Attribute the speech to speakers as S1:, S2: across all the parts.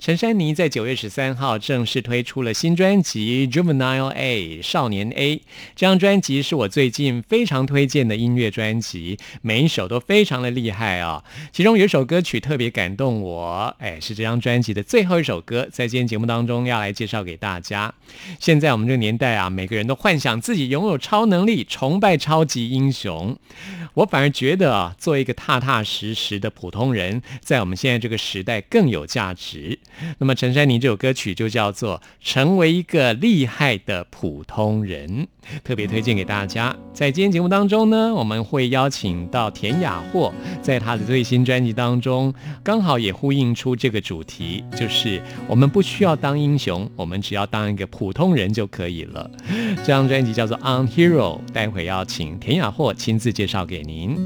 S1: 陈珊妮在九月十三号正式推出了新专辑《Juvenile A》少年 A。这张专辑是我最近非常推荐的音乐专辑，每一首都非常的厉害啊。其中有一首歌曲特别感动我，哎，是这张专辑的最后一首歌，在今天节目当中要来介绍给大家。现在我们这个年代啊，每个人都幻想自己拥有超能力，崇拜超级英雄。我反而觉得啊，做一个踏踏实实的普通人，在我们现在这个时代更有价值。那么陈珊妮这首歌曲就叫做《成为一个厉害的普通人》，特别推荐给大家。在今天节目当中呢，我们会邀请到田雅霍，在他的最新专辑当中，刚好也呼应出这个主题，就是我们不需要当英雄，我们只要当一个普通人就可以了。这张专辑叫做《On Hero》，待会要请田雅霍亲自介绍给您。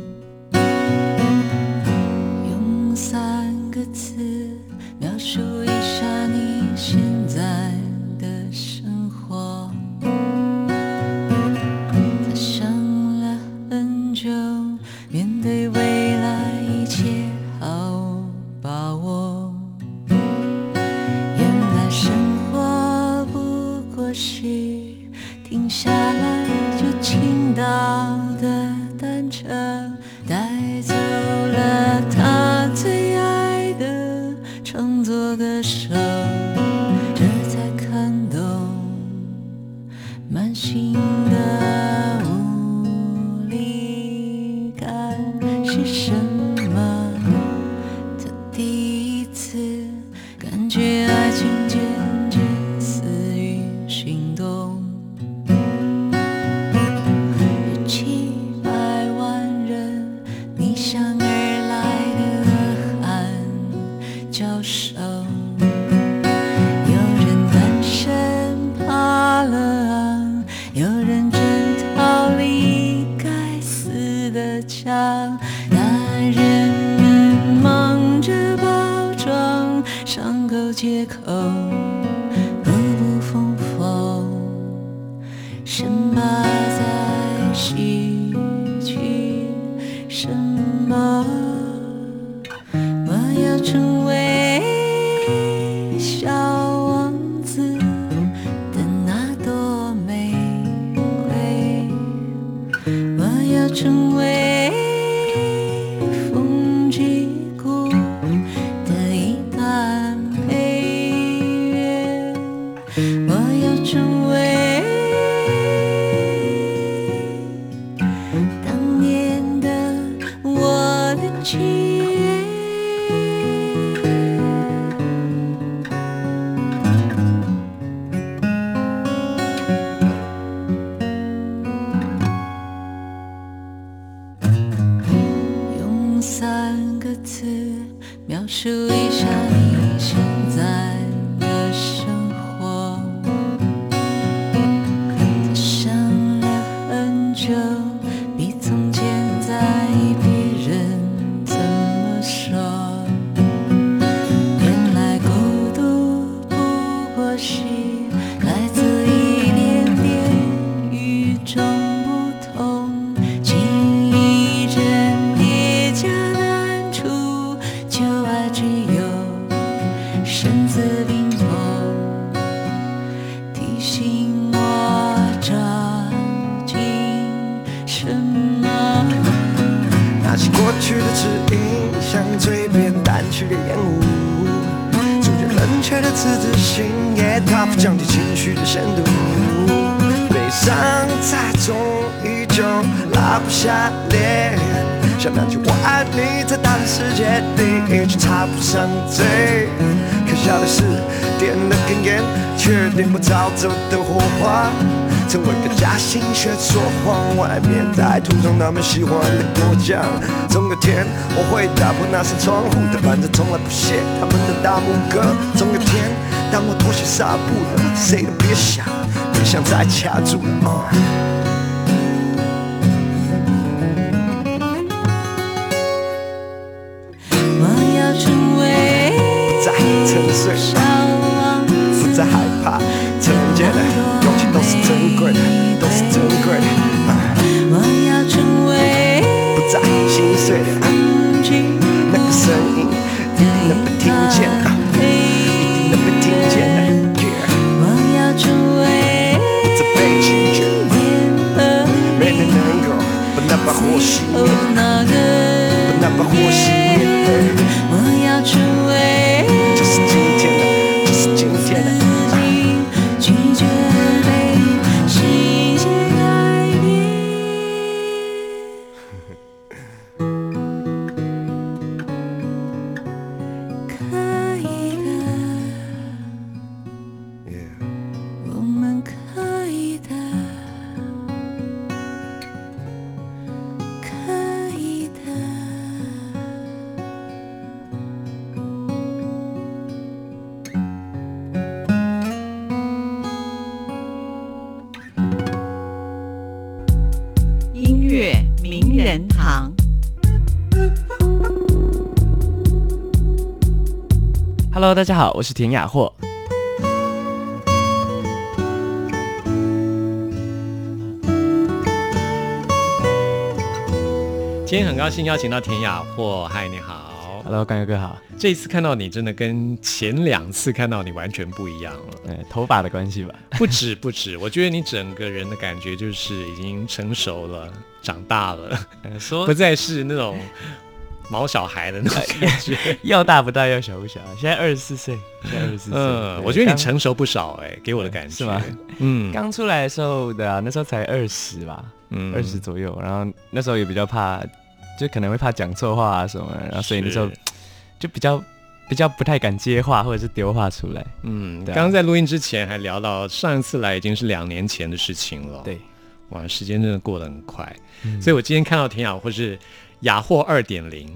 S2: 点不着
S1: 走的火花。成为个假心却说谎，外面在涂上他们喜欢的果酱。总有天我会打破那扇窗户，但反正从来不屑他们的大拇哥。总有天，当我脱下纱布了，谁都别想，别想再卡住了。
S3: 大家好，我是田雅霍。
S4: 今天很高兴邀请到田雅霍，嗨，你好。
S3: Hello，干哥哥好。
S4: 这一次看到你，真的跟前两次看到你完全不一样了。
S3: 呃，头发的关系吧。
S4: 不止不止，我觉得你整个人的感觉就是已经成熟了，长大了，
S3: 呃 说
S4: 不再是那种毛小孩的那种感觉。
S3: 要大不大，要小不小。现在二十四岁，现在二十四岁。
S4: 嗯，我觉得你成熟不少哎、给我的感觉
S3: 是吗？
S4: 嗯
S3: 刚出来的时候的啊，那时候才二十吧，
S4: 嗯
S3: 二十左右。然后那时候也比较怕，就可能会怕讲错话啊什么，然后所以那时候就比较比较不太敢接话或者是丢话出来。
S4: 嗯，刚刚在录音之前还聊到上一次来已经是两年前的事情了。
S3: 对，
S4: 哇，时间真的过得很快，
S3: 嗯
S4: 所以我今天看到田雅或是雅货二点零，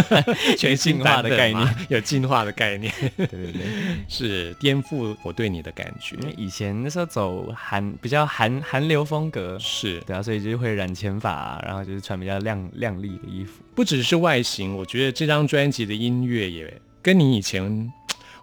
S4: 全新
S3: 进化的概
S4: 念，有进化的概念，
S3: 对对对。
S4: 是颠覆我对你的感觉
S3: 因。为以前那时候走韩比较韩韩流风格，
S4: 是，
S3: 对啊，所以就会染前发啊、然后就是穿比较亮亮丽的衣服。
S4: 不只是外形，我觉得这张专辑的音乐也跟你以前，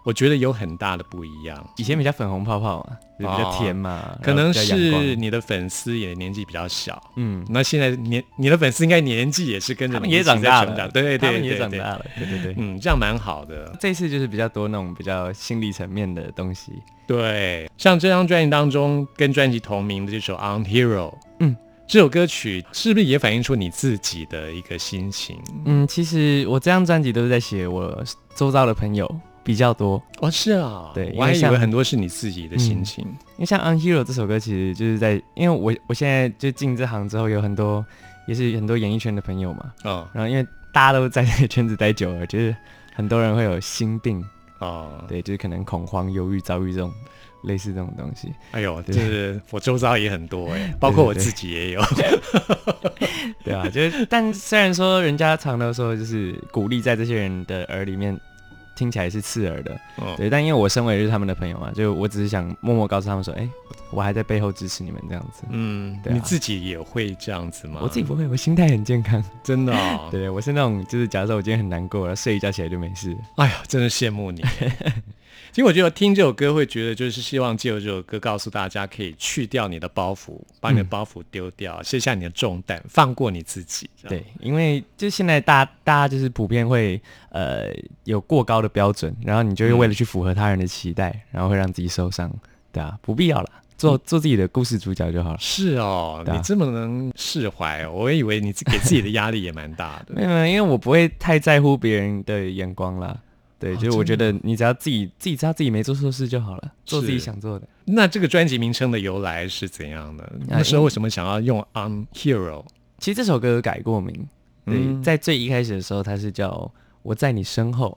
S4: 我觉得有很大的不一样。
S3: 以前比较粉红泡泡嘛，就比较
S4: 哦
S3: 甜嘛，
S4: 可能是你的粉丝也年纪比较小，
S3: 嗯，
S4: 那现在年你的粉丝应该年纪也是跟着你
S3: 长大了
S4: 对对对，
S3: 也长大了，对对对。
S4: 嗯，这样蛮好的。
S3: 这次就是比较多那种比较心理层面的东西，
S4: 对，像这张专辑当中跟专辑同名的这首《On Hero》，
S3: 嗯，
S4: 这首歌曲是不是也反映出你自己的一个心情？
S3: 嗯，其实我这张专辑都是在写我周遭的朋友比较多，
S4: 哦，是啊，
S3: 对
S4: 我还以为很多是你自己的心情。
S3: 因为像《Unhero》这首歌，其实就是在，因为我我现在就进这行之后，有很多也是很多演艺圈的朋友嘛，
S4: 哦
S3: 然后因为大家都在这个圈子待久了，就是很多人会有心病，
S4: 哦，
S3: 对，就是可能恐慌、忧郁、遭遇这种类似这种东西。
S4: 哎呦，
S3: 就
S4: 是我周遭也很多哎，包括我自己也有。
S3: 对啊，就是，但虽然说人家常都说，就是鼓励在这些人的耳里面听起来是刺耳的，
S4: 哦
S3: 对，但因为我身为就是他们的朋友嘛，就我只是想默默告诉他们说，哎、我还在背后支持你们这样子。
S4: 嗯，
S3: 对啊
S4: 你自己也会这样子吗？
S3: 我自己不会，我心态很健康。
S4: 真的哦。
S3: 对，我是那种就是假设我今天很难过，然后睡一觉起来就没事。
S4: 哎呀，真的羡慕你。其实我觉得听这首歌会觉得，就是希望借由这首歌告诉大家，可以去掉你的包袱，把你的
S3: 嗯
S4: 包袱丢掉，卸下你的重担，放过你自己。
S3: 对，因为就现在大大家就是普遍会呃有过高的标准，然后你就会为了去符合他人的期待，然后会让自己受伤。对啊，不必要了，做做自己的故事主角就好了。
S4: 是哦，
S3: 啊
S4: 你这么能释怀哦，我以为你自给自己的压力也蛮大的。
S3: 没有，没有因为我不会太在乎别人的眼光啦。对，
S4: 哦
S3: 就是我觉得你只要自己自己知道自己没做错事就好了，做自己想做的。
S4: 那这个专辑名称的由来是怎样的？那时候为什么想要用 On Hero？
S3: 其实这首歌有改过名，对，
S4: 嗯
S3: 在最一开始的时候，它是叫我在你身后。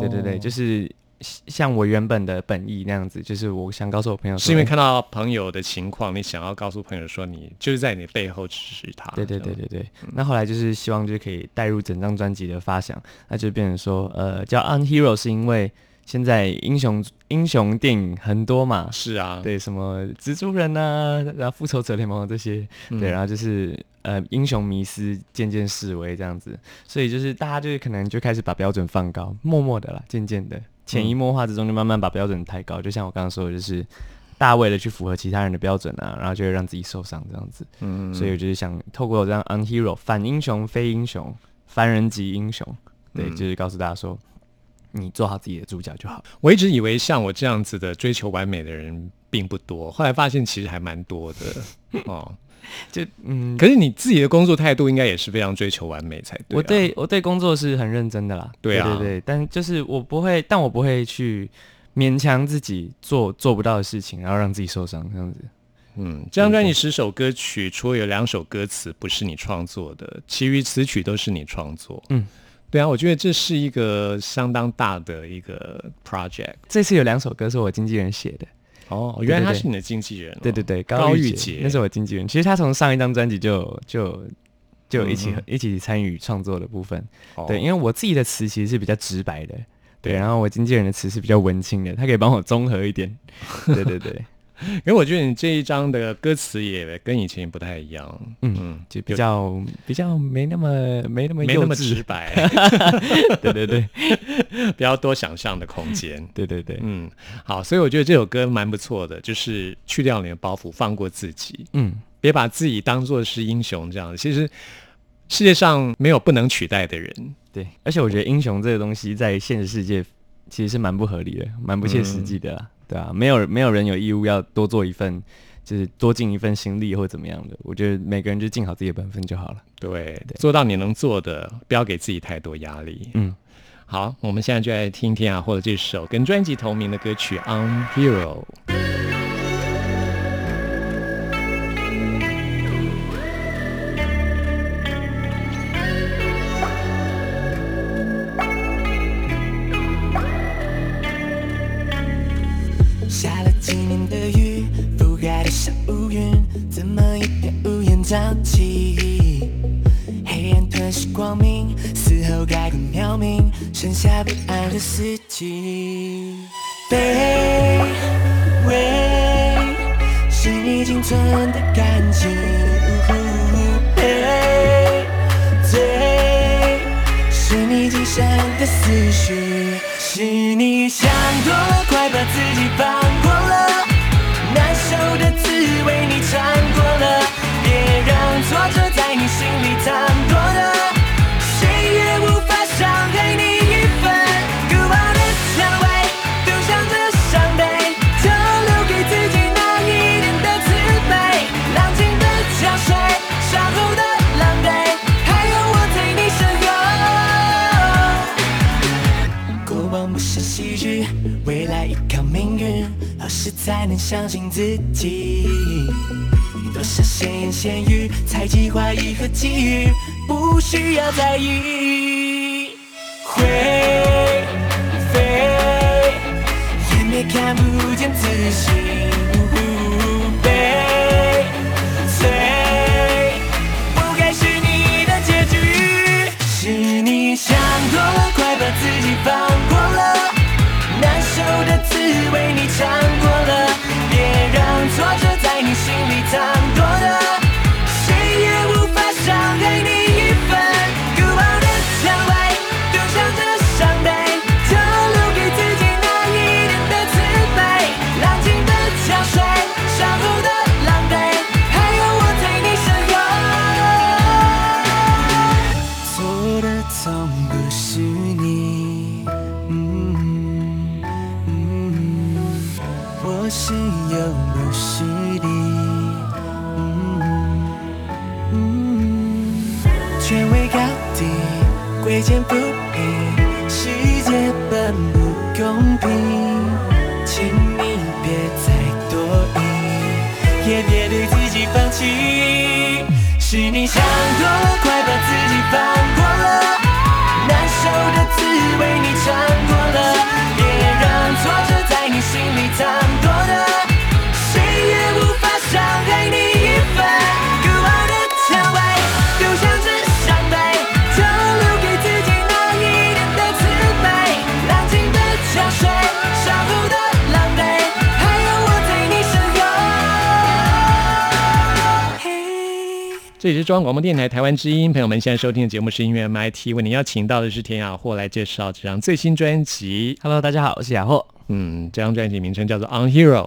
S3: 对对对，就是是像我原本的本意那样子，就是我想告诉我朋友
S4: 是因为看到朋友的情况，你想要告诉朋友说你就是在你背后支持他。
S3: 对对对对对，那后来就是希望就是可以带入整张专辑的发想，那就变成说，呃，叫 Unhero 是因为现在英雄英雄电影很多嘛，
S4: 是啊，
S3: 对，什么蜘蛛人啊，然后复仇者联盟这些，对，然后就是呃英雄迷思渐渐式微这样子，所以就是大家就是可能就开始把标准放高，默默的啦，渐渐的潜移默化之中就慢慢把标准抬高，就像我刚刚说的，就是大家为了去符合其他人的标准啊，然后就会让自己受伤这样子，
S4: 嗯，
S3: 所以我就是想透过这样 unhero 反英雄非英雄凡人即英雄，对，
S4: 嗯
S3: 就是告诉大家说，你做好自己的主角就好。
S4: 我一直以为像我这样子的追求完美的人并不多，后来发现其实还蛮多的 哦。
S3: 就嗯，
S4: 可是你自己的工作态度应该也是非常追求完美才对、啊。
S3: 我对我对工作是很认真的啦，
S4: 对啊
S3: 对对，但就是我不会，但我不会去勉强自己做做不到的事情，然后让自己受伤这样子。
S4: 嗯，这张专辑十首歌曲，除了有两首歌词不是你创作的，其余词曲都是你创作。
S3: 嗯，
S4: 对啊，我觉得这是一个相当大的一个 project。
S3: 这次有两首歌是我经纪人写的，
S4: 哦，原来他是你的经纪人、哦。
S3: 对对对，
S4: 高玉
S3: 玉洁
S4: 洁
S3: 那是我经纪人。其实他从上一张专辑就就就一起、
S4: 嗯
S3: 一起参与创作的部分。
S4: 哦
S3: 对，因为我自己的词其实是比较直白的，对，然后我经纪人的词是比较文青的，他可以帮我综合一点。对对对，
S4: 因为我觉得你这一张的歌词也跟以前不太一样，
S3: 嗯
S4: 嗯，
S3: 就比较比较没那么没那么
S4: 没那么直白，
S3: 对 对对。
S4: 比较多想象的空间。
S3: 对对对，
S4: 嗯，好，所以我觉得这首歌蛮不错的，就是去掉你的包袱，放过自己，
S3: 嗯，
S4: 别把自己当做是英雄这样。其实世界上没有不能取代的人，
S3: 对，而且我觉得英雄这个东西在现实世界其实是蛮不合理的，蛮不切实际的啦，对啊，没有没有人有义务要多做一份，就是多尽一份心力或怎么样的。我觉得每个人就尽好自己的本分就好了。
S4: 对，做到你能做的，不要给自己太多压力。
S3: 嗯，
S4: 好，我们现在就来听听啊，或者这首跟专辑同名的歌曲《On Hero》。
S5: 乌烟瘴气？黑暗吞噬光明，死后盖棺渺冥，剩下不安的四季。卑微是你仅存的感情，赔罪是你今生的思绪，是你想多了，快把自己放过藏多了，谁也无法伤害你一分，孤傲的蔷薇，丢向这伤悲，就留给自己那一点的慈悲，浪尽的潮水，伤后的狼狈，还有我在你身后。过往不是喜剧，未来依靠命运，何时才能相信自己？多少闲言闲语，猜忌怀疑和觊觎，不需要在意。会飞，眼也看不见自信。
S4: 中央广播电台台湾之音，朋友们现在收听的节目是音乐 MIT，为您邀请到的是田雅霍来介绍这张最新专辑。
S3: Hello，大家好，我是雅霍。
S4: 嗯，这张专辑名称叫做《On Hero》。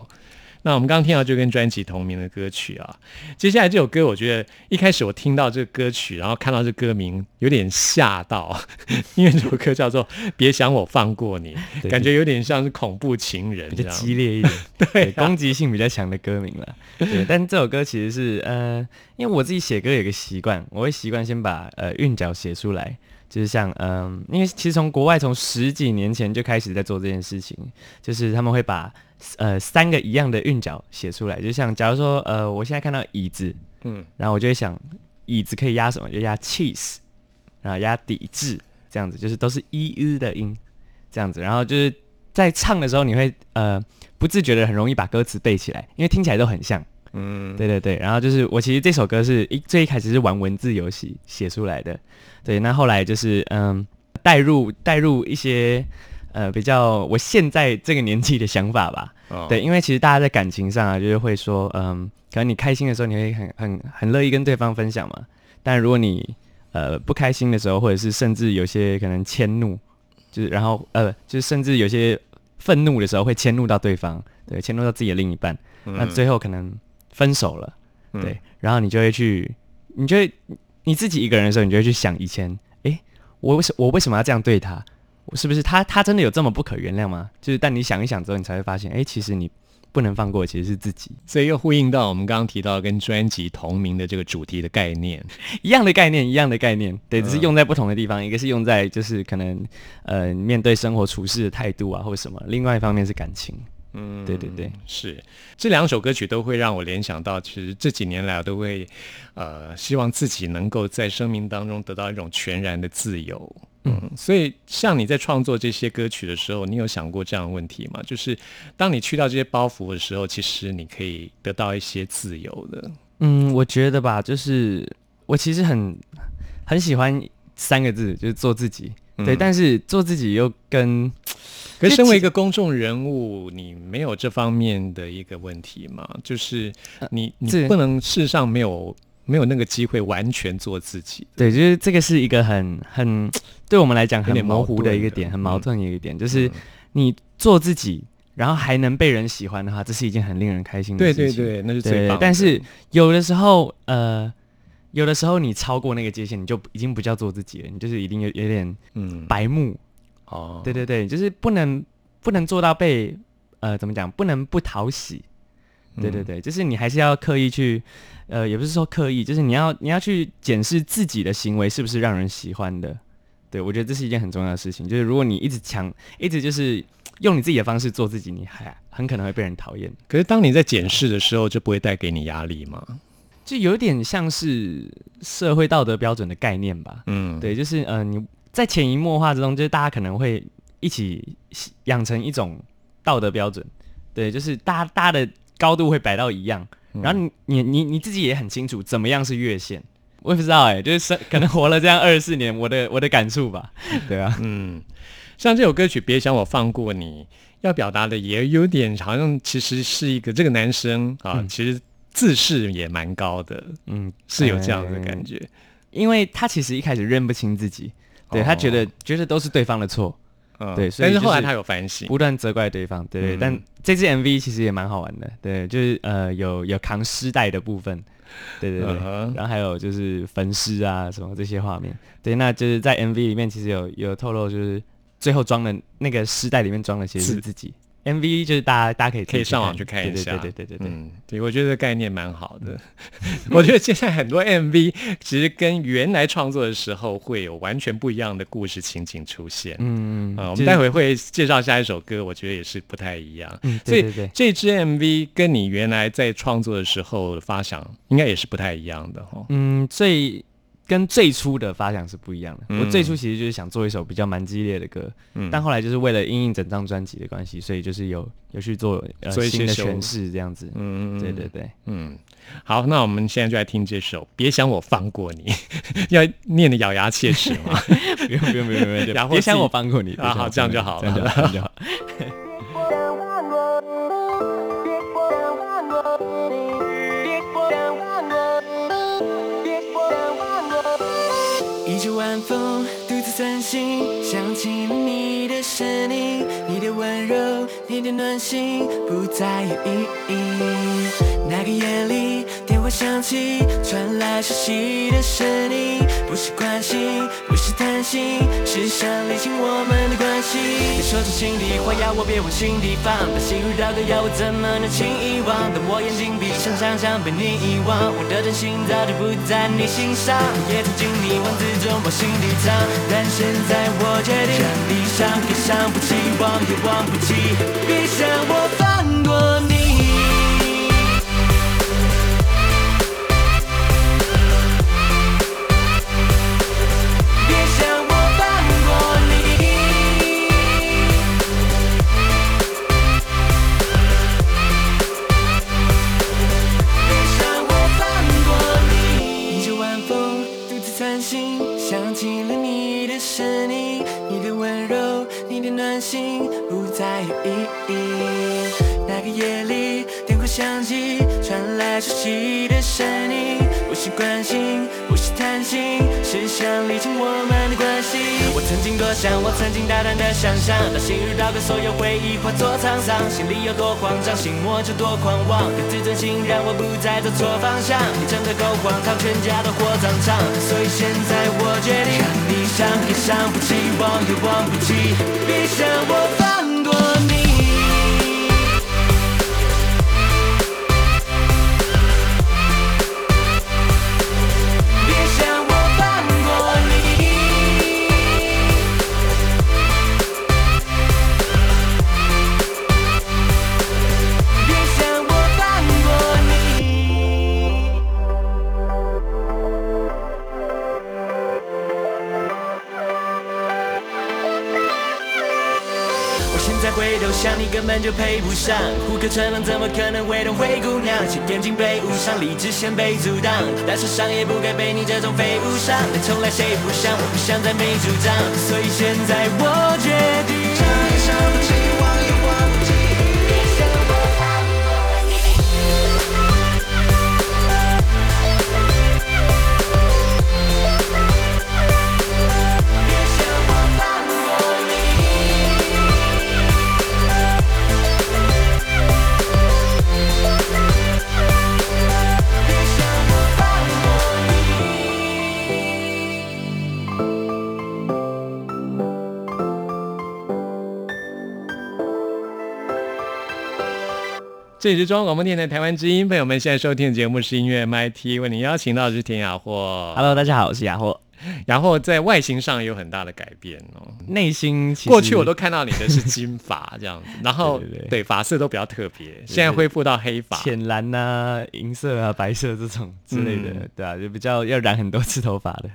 S4: 那我们刚刚听到就跟专辑同名的歌曲啊，接下来这首歌，我觉得一开始我听到这个歌曲，然后看到这歌名，有点吓到，因为这首歌叫做《别想我放过你》，感觉有点像是恐怖情人
S3: 比较。激烈一点，
S4: 对啊
S3: 攻击性比较强的歌名了。对，但这首歌其实是呃，因为我自己写歌有个习惯，我会习惯先把呃韵脚写出来，就是像嗯、因为其实从国外从十几年前就开始在做这件事情，就是他们会把呃三个一样的韵脚写出来，就像假如说呃，我现在看到椅子，
S4: 嗯。
S3: 然后我就会想椅子可以压什么，就压 cheese，然后压抵制，这样子就是都是 e u 的音，这样子，然后就是在唱的时候你会呃不自觉的很容易把歌词背起来，因为听起来都很像。
S4: 嗯，
S3: 对对对，然后就是我其实这首歌是一最一开始是玩文字游戏写出来的，对，那后来就是嗯带入带入一些呃比较我现在这个年纪的想法吧，
S4: 哦。
S3: 对，因为其实大家在感情上啊，就是会说，嗯，可能你开心的时候，你会很很很乐意跟对方分享嘛。但如果你呃不开心的时候，或者是甚至有些可能迁怒，就是然后呃，就是甚至有些愤怒的时候，会迁怒到对方，对，迁怒到自己的另一半，那最后可能分手了，
S4: 嗯
S3: 对，然后你就会去，你就会你自己一个人的时候，你就会去想以前，诶，我为什我为什么要这样对他？我是不是他他真的有这么不可原谅吗？就是但你想一想之后，你才会发现，诶，其实你不能放过，其实是自己
S4: 所以又呼应到我们刚刚提到跟专辑同名的这个主题的概念。
S3: 一样的概念，一样的概念，对，只是
S4: 嗯
S3: 用在不同的地方，一个是用在就是可能呃面对生活处事的态度啊，或者什么，另外一方面是感情，
S4: 嗯，
S3: 对对对，
S4: 是这两首歌曲都会让我联想到，其实这几年来我都会呃希望自己能够在生命当中得到一种全然的自由。嗯，所以像你在创作这些歌曲的时候，你有想过这样的问题吗？就是当你去掉这些包袱的时候，其实你可以得到一些自由的。
S3: 嗯，我觉得吧，就是我其实很很喜欢三个字，就是做自己，对，
S4: 嗯
S3: 但是做自己又跟
S4: 可是，身为一个公众人物，你没有这方面的一个问题吗？就是你你不能世上没有没有那个机会完全做自己。
S3: 对，就是这个是一个很很对我们来讲很模糊的一个点，很矛
S4: 嗯
S3: 盾的一个点，就是
S4: 嗯
S3: 你做自己，然后还能被人喜欢的话，这是一件很令人开心的事情。
S4: 对对对，那是
S3: 对
S4: 最棒的。
S3: 但是有的时候，呃，有的时候你超过那个界限，你就已经不叫做自己了，你就是一定有有点
S4: 嗯，
S3: 白目。
S4: 哦，
S3: 对对对，就是不能不能做到被呃怎么讲，不能不讨喜。对对
S4: 嗯
S3: 对，就是你还是要刻意去，呃，也不是说刻意，就是你要你要去检视自己的行为是不是让人喜欢的。对我觉得这是一件很重要的事情，就是如果你一直强，一直就是用你自己的方式做自己，你还很可能会被人讨厌。
S4: 可是当你在检视的时候，就不会带给你压力吗？
S3: 就有点像是社会道德标准的概念吧。
S4: 嗯，
S3: 对，就是呃，你在潜移默化之中，就是大家可能会一起养成一种道德标准。对，就是大家大家的高度会摆到一样，
S4: 嗯
S3: 然后你你你你自己也很清楚怎么样是越线。我也不知道哎、就是生可能活了这样二十四年，我的我的感触吧。对啊，
S4: 嗯，像这首歌曲《别想我放过你》，要表达的也有点好像其实是一个这个男生啊，其实自视也蛮高的，
S3: 嗯，
S4: 是有这样的
S3: 呃
S4: 感觉。
S3: 因为他其实一开始认不清自己，对、
S4: 哦。
S3: 他觉得觉得都是对方的错，
S4: 嗯。
S3: 对所以
S4: 但是后来他有反省，
S3: 不断责怪对方，对但这支 MV 其实也蛮好玩的，对，就是呃有有扛尸袋的部分，对对对，
S4: 嗯
S3: 然后还有就是焚尸啊什么这些画面，对，那就是在 MV 里面其实有有透露，就是最后装的那个尸袋里面装的其实是。自己，MV 就是大家大家可以
S4: 可以上网去看一下。
S3: 对对对对对对，
S4: 嗯，对，我觉得这概念蛮好的。我觉得现在很多 MV 其实跟原来创作的时候会有完全不一样的故事情景出现。
S3: 嗯
S4: 啊、我们待会会介绍下一首歌，我觉得也是不太一样。
S3: 嗯
S4: 所以这支 MV 跟你原来在创作的时候的发想，应该也是不太一样的哈。
S3: 嗯，最跟最初的发想是不一样的。
S4: 嗯
S3: 我最初其实就是想做一首比较蛮激烈的歌，
S4: 嗯
S3: 但后来就是为了因应整张专辑的关系，所以就是有有去做呃
S4: 做一些修
S3: 新的诠释这样子。
S4: 嗯
S3: 对对对，
S4: 嗯，好，那我们现在就来听这首《别想我放过你》，要念的咬牙切齿吗？
S3: 不用不用不用不用，
S4: 然后
S3: 别想我放过你。
S4: 啊好这样就好
S3: 了这样就好，这
S5: 吹着。晚风，独自散心，想起了你的身影，你的温柔，你的暖心，不再有意义。那个夜里，电话响起，传来熟悉的声音，不是关心，不是贪心，是想理清我们的关系。你说出心里话，要我别往心底放，把心如刀割，要我怎么能轻易忘？当我眼睛闭上，想象被你遗忘，我的真心早就不在你心上，也曾经你文字中往心底藏，但现在我决定让你伤，也伤不起，忘也忘不起，别想我多慌张，心魔就多狂妄。可自尊心让我不再走错方向，你真的够荒唐，全家都火葬场。所以现在我决定，让你想也想不起，忘也忘不起，别想我再回头想，你根本就配不上。胡可成龙怎么可能会懂灰姑娘？请眼睛被误伤，理智先被阻挡。但是伤也不该被你这种废物伤。但从来谁也不想，我不想再没主张。所以现在我决定，
S4: 这里是中央广播电台台湾之音，朋友们现在收听的节目是音乐 MIT，为您邀请到的是田雅霍。
S3: Hello，大家好，我是雅霍。
S4: 然后在外形上有很大的改变哦。
S3: 内心
S4: 过去我都看到你的是金发这样子，然后
S3: 对
S4: 发色都比较特别，现在恢复到黑发。
S3: 浅蓝呐、银色啊、白色这种之类的，
S4: 嗯
S3: 对啊，就比较要染很多次头发的。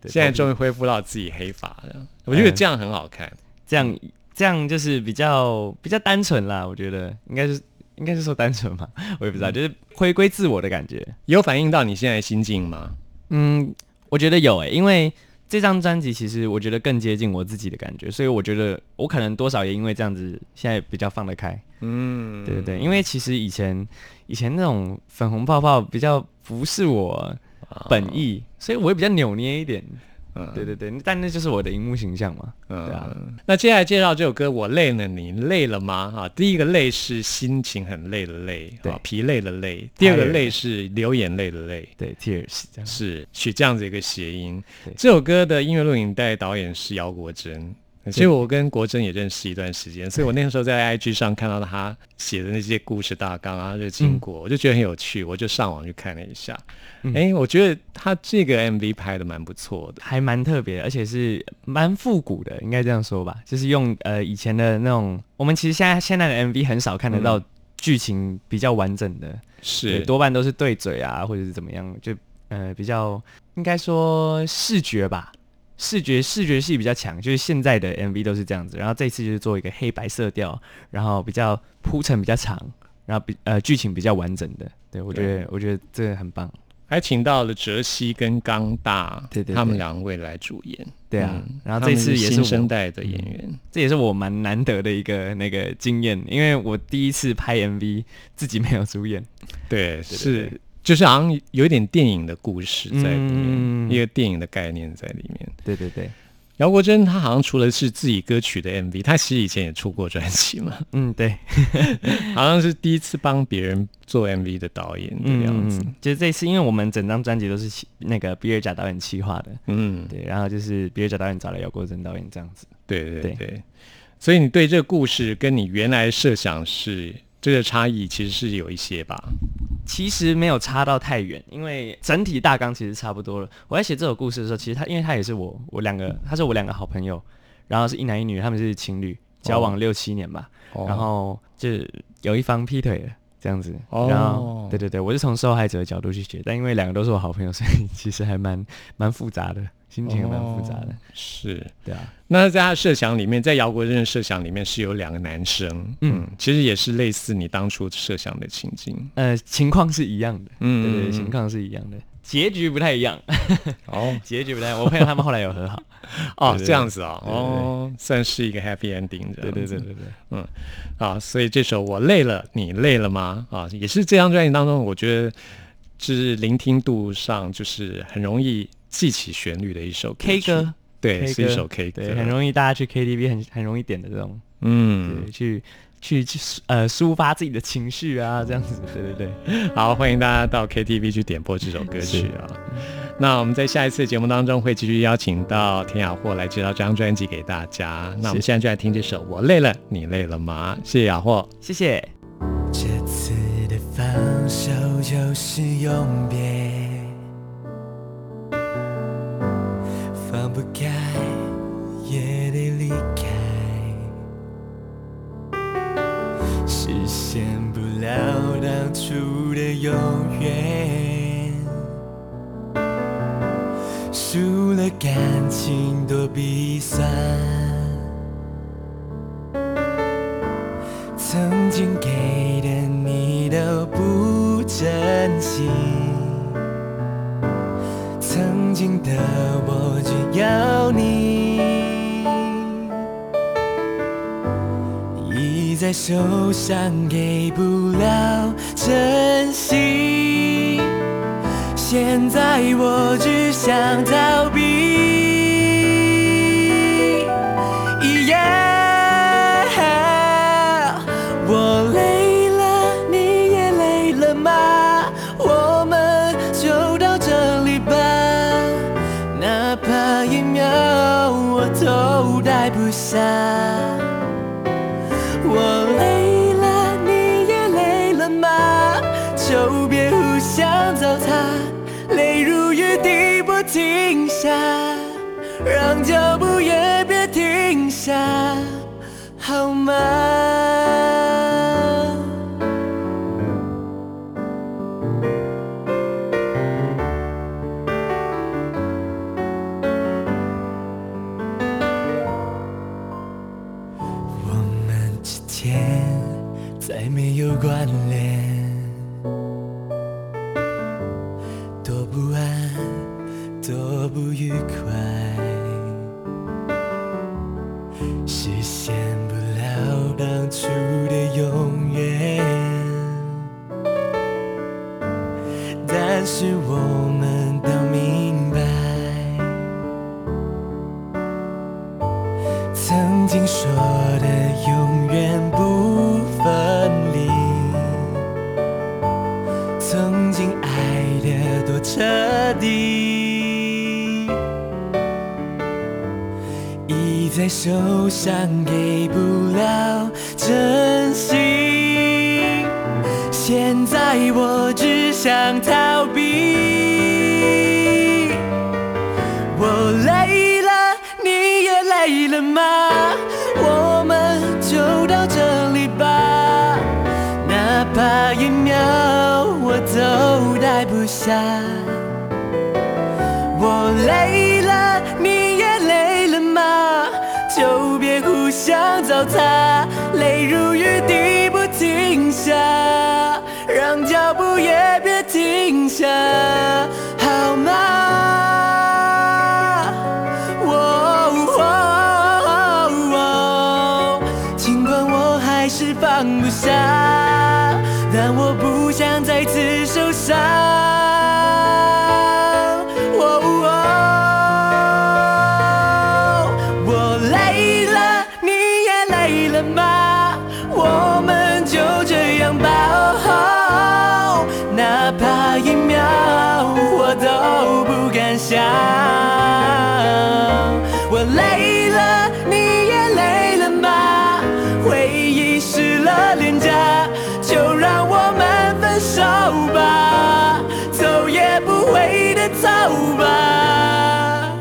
S3: 对
S4: 现在终于恢复到自己黑发了，我觉得这样很好看。
S3: 这样这样就是比较比较单纯啦，我觉得应该是应该是说单纯吧，我也不知道，
S4: 嗯
S3: 就是回归自我的感觉。
S4: 有反映到你现在的心境吗？
S3: 嗯，我觉得有诶、因为这张专辑其实我觉得更接近我自己的感觉，所以我觉得我可能多少也因为这样子，现在比较放得开。
S4: 嗯，
S3: 对对对，因为其实以前以前那种粉红泡泡比较不是我本意，所以我也比较扭捏一点。
S4: 嗯
S3: 对对对，但那就是我的荧幕形象嘛。
S4: 嗯
S3: 对啊，
S4: 那接下来介绍这首歌《我累了你》，累了吗？哈，第一个累是心情很累的累，
S3: 对
S4: 啊，疲累的累；第二个累是流眼泪的泪。
S3: 对，Tears。
S4: 是取这样子一个谐音
S3: 对。
S4: 这首歌的音乐录影带导演是姚国珍，其实我跟国珍也认识一段时间，所以我那个时候在 IG 上看到他写的那些故事大纲啊，这个经过，我就觉得很有趣，我就上网去看了一下。哎、我觉得他这个 MV 拍的蛮不错的。
S3: 还蛮特别的，而且是蛮复古的，应该这样说吧，就是用呃以前的那种，我们其实现在现在的 MV 很少看得到剧情比较完整的，对
S4: 是
S3: 多半都是对嘴啊，或者是怎么样，就呃比较应该说视觉吧，视觉视觉系比较强，就是现在的 MV 都是这样子，然后这次就是做一个黑白色调，然后比较铺陈比较长，然后比呃剧情比较完整的，对我觉得我觉得这个很棒，
S4: 还请到了哲熙跟刚大，
S3: 对对对
S4: 他们两位来主演。
S3: 对啊
S4: 嗯
S3: 然后这次也是
S4: 他们新生代的演员。
S3: 这也是我蛮难得的一个那个经验，因为我第一次拍 MV 自己没有主演，
S4: 对，是就是好像有一点电影的故事在里面，
S3: 嗯
S4: 一个电影的概念在里面。
S3: 对对对，
S4: 姚国珍他好像除了是自己歌曲的 MV，他其实以前也出过专辑嘛，
S3: 嗯对，
S4: 好像是第一次帮别人做 MV 的导演的样子。
S3: 嗯，就是这次，因为我们整张专辑都是那个比尔贾导演企划的，
S4: 嗯，
S3: 对，然后就是比尔贾导演找了姚国珍导演这样子，
S4: 对对
S3: 对
S4: 对。所以你对这个故事跟你原来设想是这个差异，其实是有一些吧？
S3: 其实没有差到太远，因为整体大纲其实差不多了。我在写这首故事的时候，其实他因为他也是我我两个，他是我两个好朋友，然后是一男一女，他们是情侣，交往六七年吧，
S4: 哦。
S3: 然后就有一方劈腿了。这样子，
S4: 哦。
S3: 然后对对对，我是从受害者的角度去写，但因为两个都是我好朋友，所以其实还蛮蛮复杂的，心情还蛮复杂的，
S4: 哦是。
S3: 对啊，
S4: 那在他的设想里面，在姚国珍的设想里面是有两个男生，嗯。
S3: 嗯
S4: 其实也是类似你当初设想的情境，
S3: 呃，情况是一样的，
S4: 嗯。
S3: 对对对，情况是一样的，结局不太一样，
S4: 哦
S3: 结局不太一样。我朋友他们后来有和好，
S4: 哦这样子啊、哦，算是一个 happy ending
S3: 对对对对。嗯，
S4: 啊，所以这首我累了，你累了吗？啊，也是这张专辑当中，我觉得就是聆听度上就是很容易记起旋律的一首
S3: K 歌，
S4: 对，是一首 K 歌，
S3: 对，很容易大家去 KTV 很很容易点的这种，
S4: 嗯，，
S3: 去去去呃抒发自己的情绪啊，这样子，对对对。
S4: 好，欢迎大家到 KTV 去点播这首歌曲啊。那我们在下一次节目当中会继续邀请到田雅霍来介绍这张专辑给大家。那我们现在就来听这首《我累了，你累了吗》。谢谢雅霍。
S3: 谢谢。
S5: 这次的放手就是永别，实现不了当初的永远。输了感情多鼻酸。曾经给的你都不珍惜，曾经的我只要你，在手上给不了真心，现在我只想逃避。Yeah，我累了，你也累了吗？我们就到这里吧，哪怕一秒我都待不下。下，让脚步也别停下，好吗？就像，给不了真心。现在我只想逃避。我累了，你也累了吗？我们就到这里吧，哪怕一秒我都待不下。想找他，泪如雨滴不停下，让脚步也别停下，回的走吧，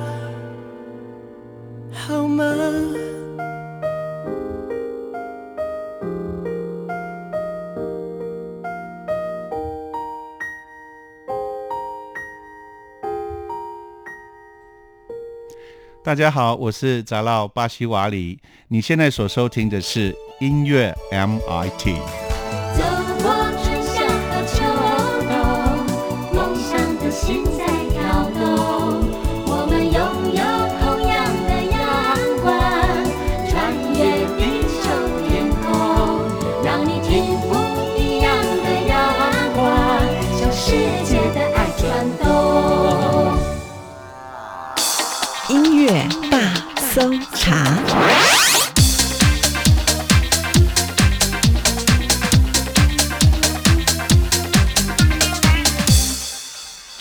S5: 好吗？
S6: 大家好，我是杂唠巴西瓦里。你现在所收听的是音乐 MIT。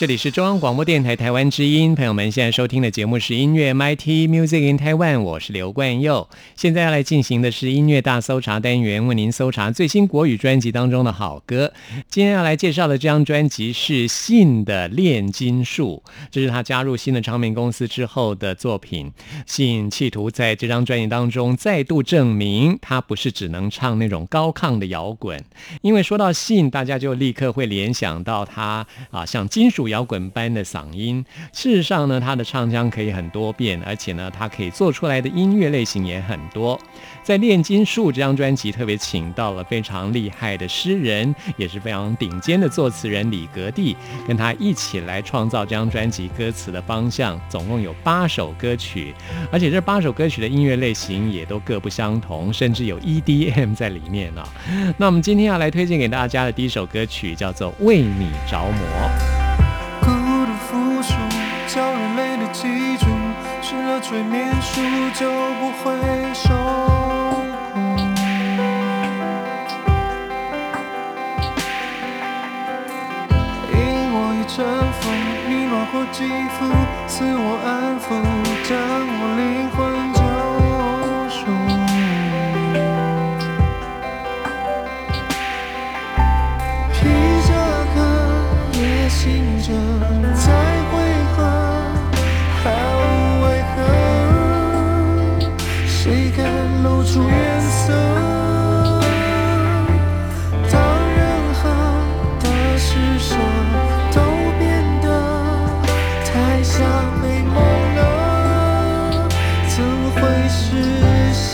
S4: 这里是中央广播电台台湾之音，朋友们现在收听的节目是音乐 MIT Music in Taiwan，我是刘冠佑。现在要来进行的是音乐大搜查单元，为您搜查最新国语专辑当中的好歌。今天要来介绍的这张专辑是信的炼金术，这是他加入新的唱片公司之后的作品。信企图在这张专辑当中再度证明，他不是只能唱那种高亢的摇滚，因为说到信，大家就立刻会联想到他啊，像金属摇滚般的嗓音。事实上呢，他的唱腔可以很多变，而且呢，他可以做出来的音乐类型也很多。在《炼金术》这张专辑，特别请到了非常厉害的诗人，也是非常顶尖的作词人李格弟，跟他一起来创造这张专辑歌词的方向。总共有八首歌曲，而且这八首歌曲的音乐类型也都各不相同，甚至有 EDM 在里面啊。那我们今天要来推荐给大家的第一首歌曲叫做《为你着魔》。
S7: 睡眠术就不会受苦。因我已征服，你暖和肌肤，赐我安抚，将我灵魂会是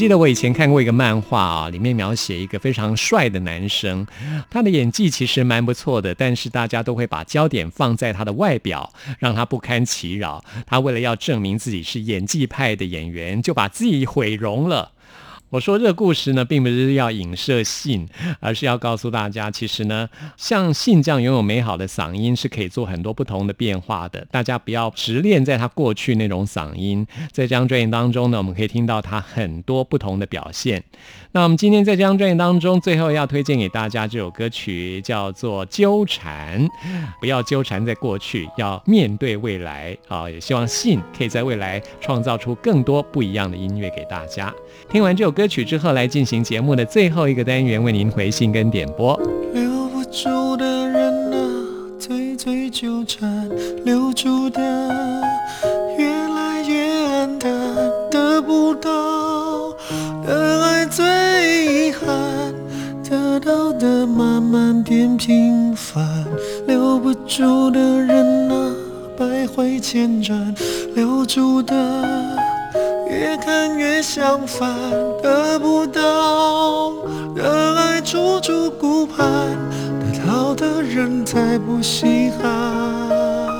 S4: 记得我以前看过一个漫画啊，里面描写一个非常帅的男生，他的演技其实蛮不错的，但是大家都会把焦点放在他的外表，让他不堪其扰。他为了要证明自己是演技派的演员，就把自己毁容了。我说这个故事呢，并不是要影射信，而是要告诉大家，其实呢，像信这样拥有美好的嗓音，是可以做很多不同的变化的。大家不要执念在他过去那种嗓音，在这张专辑当中呢，我们可以听到他很多不同的表现。那我们今天在这张专辑当中，最后要推荐给大家这首歌曲，叫做《纠缠》，不要纠缠在过去，要面对未来啊！也希望信可以在未来创造出更多不一样的音乐给大家。听完这首歌曲之后，来进行节目的最后一个单元，为您回信跟点播。
S7: 留不住的人啊，最最纠缠，留住的越来越暗淡，得不到的爱最遗憾，得到的慢慢变平凡。留不住的人啊，百回千转，留住的。越看越相反，得不到的爱处处顾盼，得到的人才不稀罕。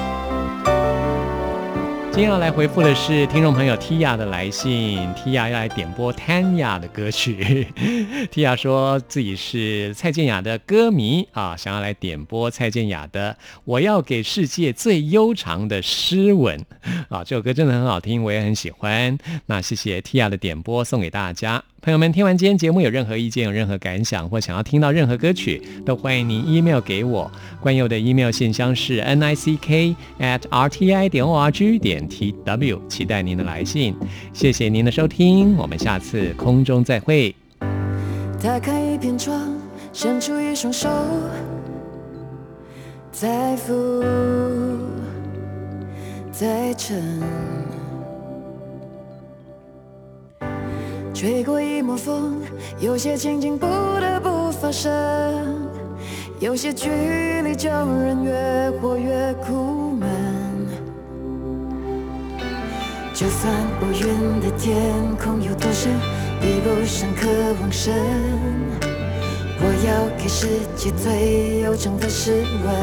S4: 今天要来回复的是听众朋友 Tia 的来信，Tia 要来点播 Tanya 的歌曲。Tia 说自己是蔡健雅的歌迷啊，想要来点播蔡健雅的《我要给世界最悠长的诗吻》啊，这首歌真的很好听，我也很喜欢。那谢谢 Tia 的点播，送给大家。朋友们，听完今天节目有任何意见、有任何感想，或想要听到任何歌曲，都欢迎您 email 给我。关佑的 email 信箱是 n i c k at r t i 点 o r g 点 t w，期待您的来信。谢谢您的收听，我们下次空中再会。
S8: 打开一片窗，伸出一双手，在浮，在沉，吹过一抹风，有些情景不得不发生，有些距离叫人越活越苦闷。就算乌云的天空有多深，比不上渴望深。我要给世界最悠长的诗吻。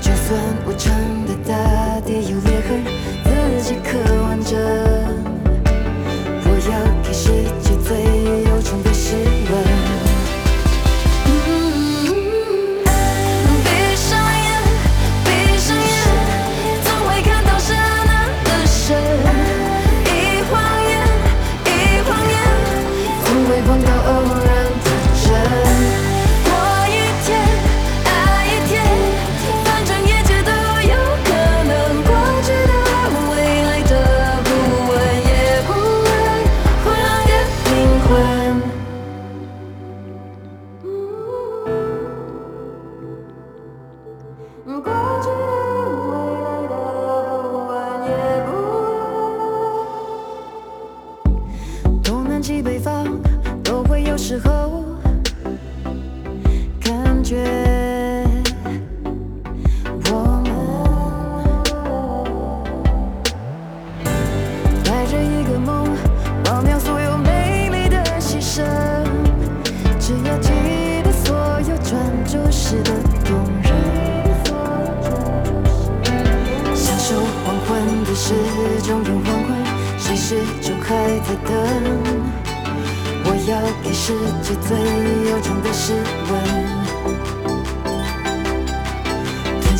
S8: 就算无常的大地有裂痕，自己渴望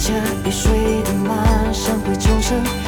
S8: 下一睡的马上会重生。